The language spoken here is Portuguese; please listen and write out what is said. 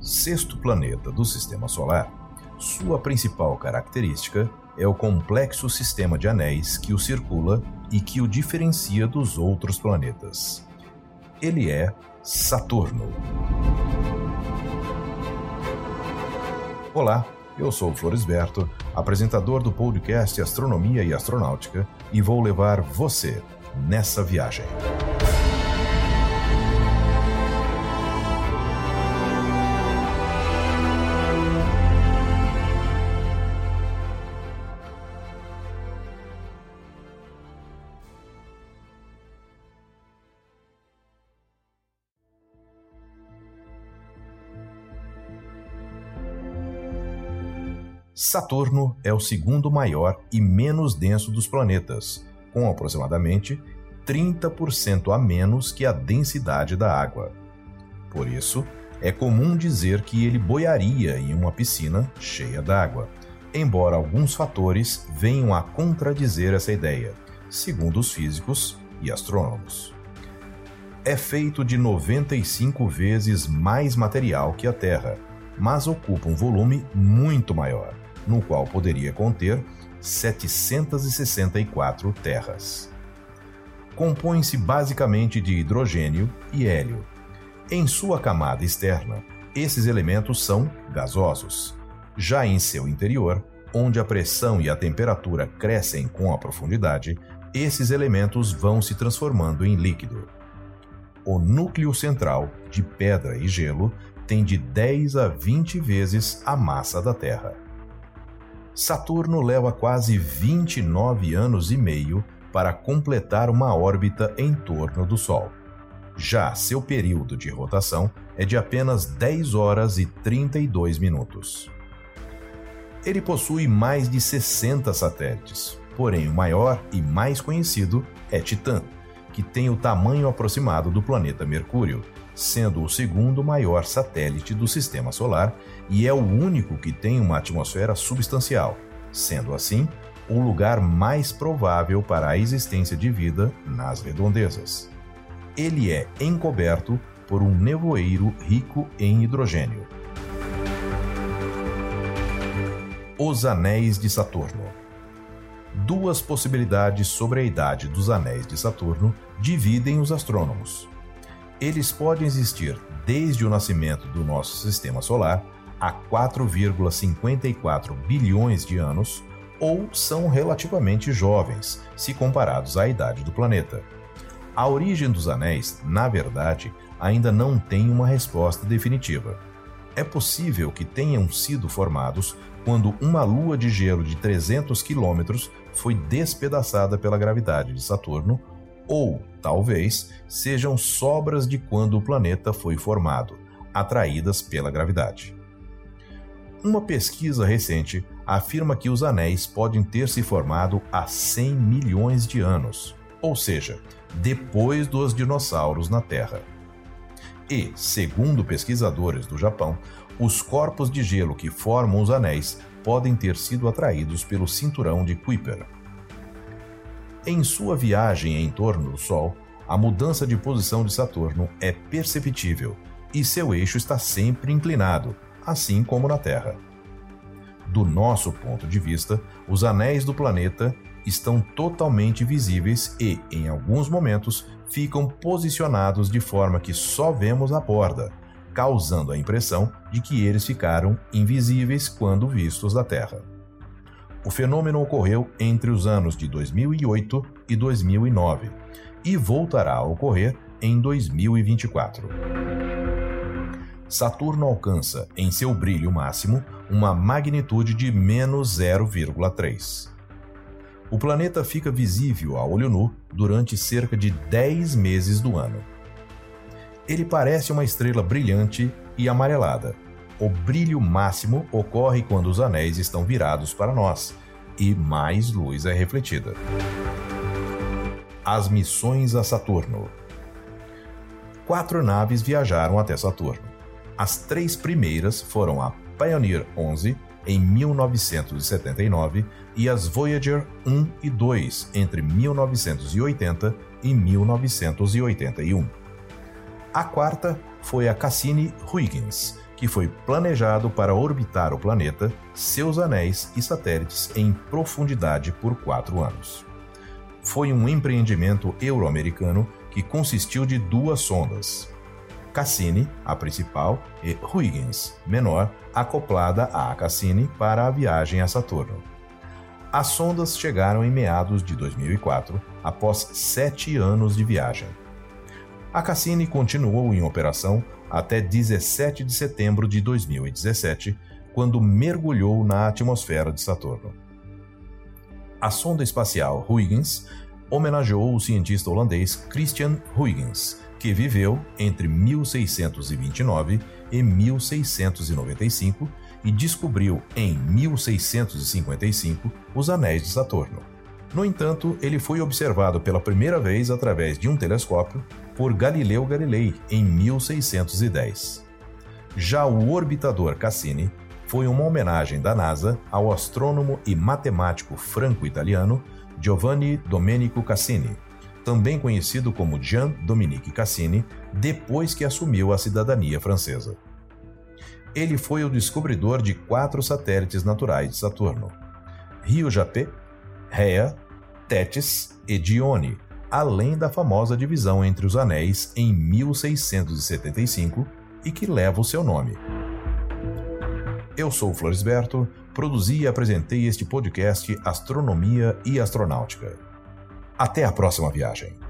sexto planeta do Sistema Solar, sua principal característica é o complexo sistema de anéis que o circula e que o diferencia dos outros planetas. Ele é Saturno. Olá, eu sou Floresberto, apresentador do podcast Astronomia e Astronáutica, e vou levar você nessa viagem. Saturno é o segundo maior e menos denso dos planetas, com aproximadamente 30% a menos que a densidade da água. Por isso, é comum dizer que ele boiaria em uma piscina cheia d'água, embora alguns fatores venham a contradizer essa ideia, segundo os físicos e astrônomos. É feito de 95 vezes mais material que a Terra, mas ocupa um volume muito maior no qual poderia conter 764 terras. Compõe-se basicamente de hidrogênio e hélio. Em sua camada externa, esses elementos são gasosos. Já em seu interior, onde a pressão e a temperatura crescem com a profundidade, esses elementos vão se transformando em líquido. O núcleo central, de pedra e gelo, tem de 10 a 20 vezes a massa da Terra. Saturno leva quase 29 anos e meio para completar uma órbita em torno do Sol. Já seu período de rotação é de apenas 10 horas e 32 minutos. Ele possui mais de 60 satélites, porém o maior e mais conhecido é Titã, que tem o tamanho aproximado do planeta Mercúrio, sendo o segundo maior satélite do sistema solar e é o único que tem uma atmosfera substancial, sendo assim o lugar mais provável para a existência de vida nas redondezas. Ele é encoberto por um nevoeiro rico em hidrogênio. Os Anéis de Saturno Duas possibilidades sobre a idade dos anéis de Saturno dividem os astrônomos eles podem existir desde o nascimento do nosso sistema solar há 4,54 bilhões de anos ou são relativamente jovens, se comparados à idade do planeta. A origem dos anéis, na verdade, ainda não tem uma resposta definitiva. É possível que tenham sido formados quando uma lua de gelo de 300 quilômetros foi despedaçada pela gravidade de Saturno ou, talvez, sejam sobras de quando o planeta foi formado, atraídas pela gravidade. Uma pesquisa recente afirma que os anéis podem ter se formado há 100 milhões de anos, ou seja, depois dos dinossauros na Terra. E, segundo pesquisadores do Japão, os corpos de gelo que formam os anéis podem ter sido atraídos pelo cinturão de Kuiper, em sua viagem em torno do Sol, a mudança de posição de Saturno é perceptível e seu eixo está sempre inclinado, assim como na Terra. Do nosso ponto de vista, os anéis do planeta estão totalmente visíveis e, em alguns momentos, ficam posicionados de forma que só vemos a borda, causando a impressão de que eles ficaram invisíveis quando vistos da Terra. O fenômeno ocorreu entre os anos de 2008 e 2009 e voltará a ocorrer em 2024. Saturno alcança, em seu brilho máximo, uma magnitude de menos 0,3. O planeta fica visível a olho nu durante cerca de 10 meses do ano. Ele parece uma estrela brilhante e amarelada, o brilho máximo ocorre quando os anéis estão virados para nós e mais luz é refletida. As missões a Saturno. Quatro naves viajaram até Saturno. As três primeiras foram a Pioneer 11 em 1979 e as Voyager 1 e 2 entre 1980 e 1981. A quarta foi a Cassini-Huygens, que foi planejado para orbitar o planeta, seus anéis e satélites em profundidade por quatro anos. Foi um empreendimento euro-americano que consistiu de duas sondas, Cassini, a principal, e Huygens, menor, acoplada à Cassini para a viagem a Saturno. As sondas chegaram em meados de 2004, após sete anos de viagem. A Cassini continuou em operação até 17 de setembro de 2017, quando mergulhou na atmosfera de Saturno. A sonda espacial Huygens homenageou o cientista holandês Christian Huygens, que viveu entre 1629 e 1695 e descobriu em 1655 os anéis de Saturno. No entanto, ele foi observado pela primeira vez através de um telescópio por Galileu Galilei em 1610. Já o orbitador Cassini foi uma homenagem da NASA ao astrônomo e matemático franco-italiano Giovanni Domenico Cassini, também conhecido como Jean Dominique Cassini, depois que assumiu a cidadania francesa. Ele foi o descobridor de quatro satélites naturais de Saturno: Rio Japé, Rhea, Tétis e Dione, além da famosa divisão entre os anéis em 1675 e que leva o seu nome. Eu sou Florisberto, produzi e apresentei este podcast Astronomia e Astronáutica. Até a próxima viagem.